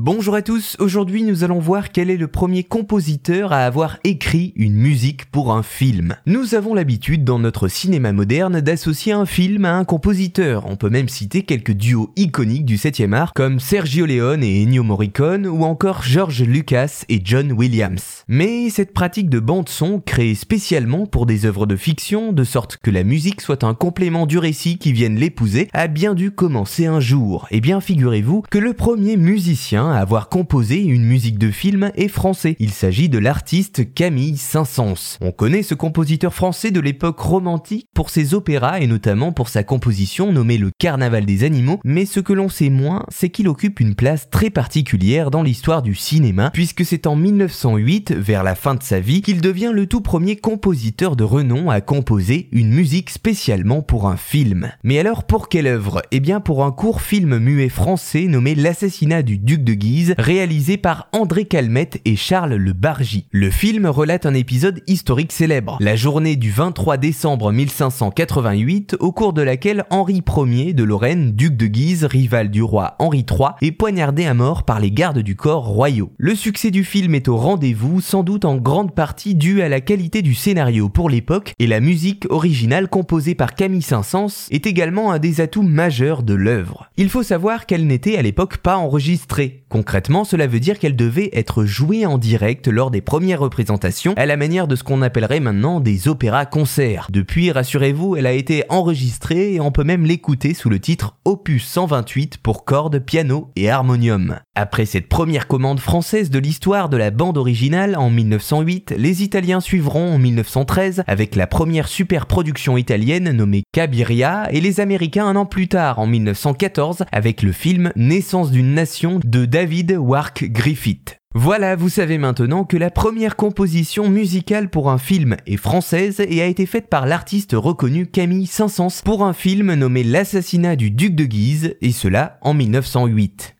Bonjour à tous, aujourd'hui nous allons voir quel est le premier compositeur à avoir écrit une musique pour un film. Nous avons l'habitude dans notre cinéma moderne d'associer un film à un compositeur, on peut même citer quelques duos iconiques du 7 art comme Sergio Leone et Ennio Morricone ou encore George Lucas et John Williams. Mais cette pratique de bande son créée spécialement pour des œuvres de fiction de sorte que la musique soit un complément du récit qui vienne l'épouser a bien dû commencer un jour. Et eh bien figurez-vous que le premier musicien à avoir composé une musique de film est français. Il s'agit de l'artiste Camille Saint-Saëns. On connaît ce compositeur français de l'époque romantique pour ses opéras et notamment pour sa composition nommée Le Carnaval des animaux, mais ce que l'on sait moins, c'est qu'il occupe une place très particulière dans l'histoire du cinéma, puisque c'est en 1908, vers la fin de sa vie, qu'il devient le tout premier compositeur de renom à composer une musique spécialement pour un film. Mais alors pour quelle œuvre? Eh bien pour un court film muet français nommé L'assassinat du duc de Guise, réalisé par André Calmette et Charles Le Bargy. Le film relate un épisode historique célèbre, la journée du 23 décembre 1588, au cours de laquelle Henri Ier de Lorraine, duc de Guise, rival du roi Henri III, est poignardé à mort par les gardes du corps royaux. Le succès du film est au rendez-vous, sans doute en grande partie dû à la qualité du scénario pour l'époque, et la musique originale composée par Camille Saint-Saëns est également un des atouts majeurs de l'œuvre. Il faut savoir qu'elle n'était à l'époque pas enregistrée, Concrètement, cela veut dire qu'elle devait être jouée en direct lors des premières représentations, à la manière de ce qu'on appellerait maintenant des opéras-concerts. Depuis, rassurez-vous, elle a été enregistrée et on peut même l'écouter sous le titre Opus 128 pour cordes, piano et harmonium. Après cette première commande française de l'histoire de la bande originale en 1908, les Italiens suivront en 1913 avec la première super production italienne nommée Cabiria et les Américains un an plus tard en 1914 avec le film Naissance d'une nation de David Wark Griffith. Voilà, vous savez maintenant que la première composition musicale pour un film est française et a été faite par l'artiste reconnu Camille Saint-Saëns pour un film nommé L'assassinat du duc de Guise, et cela en 1908.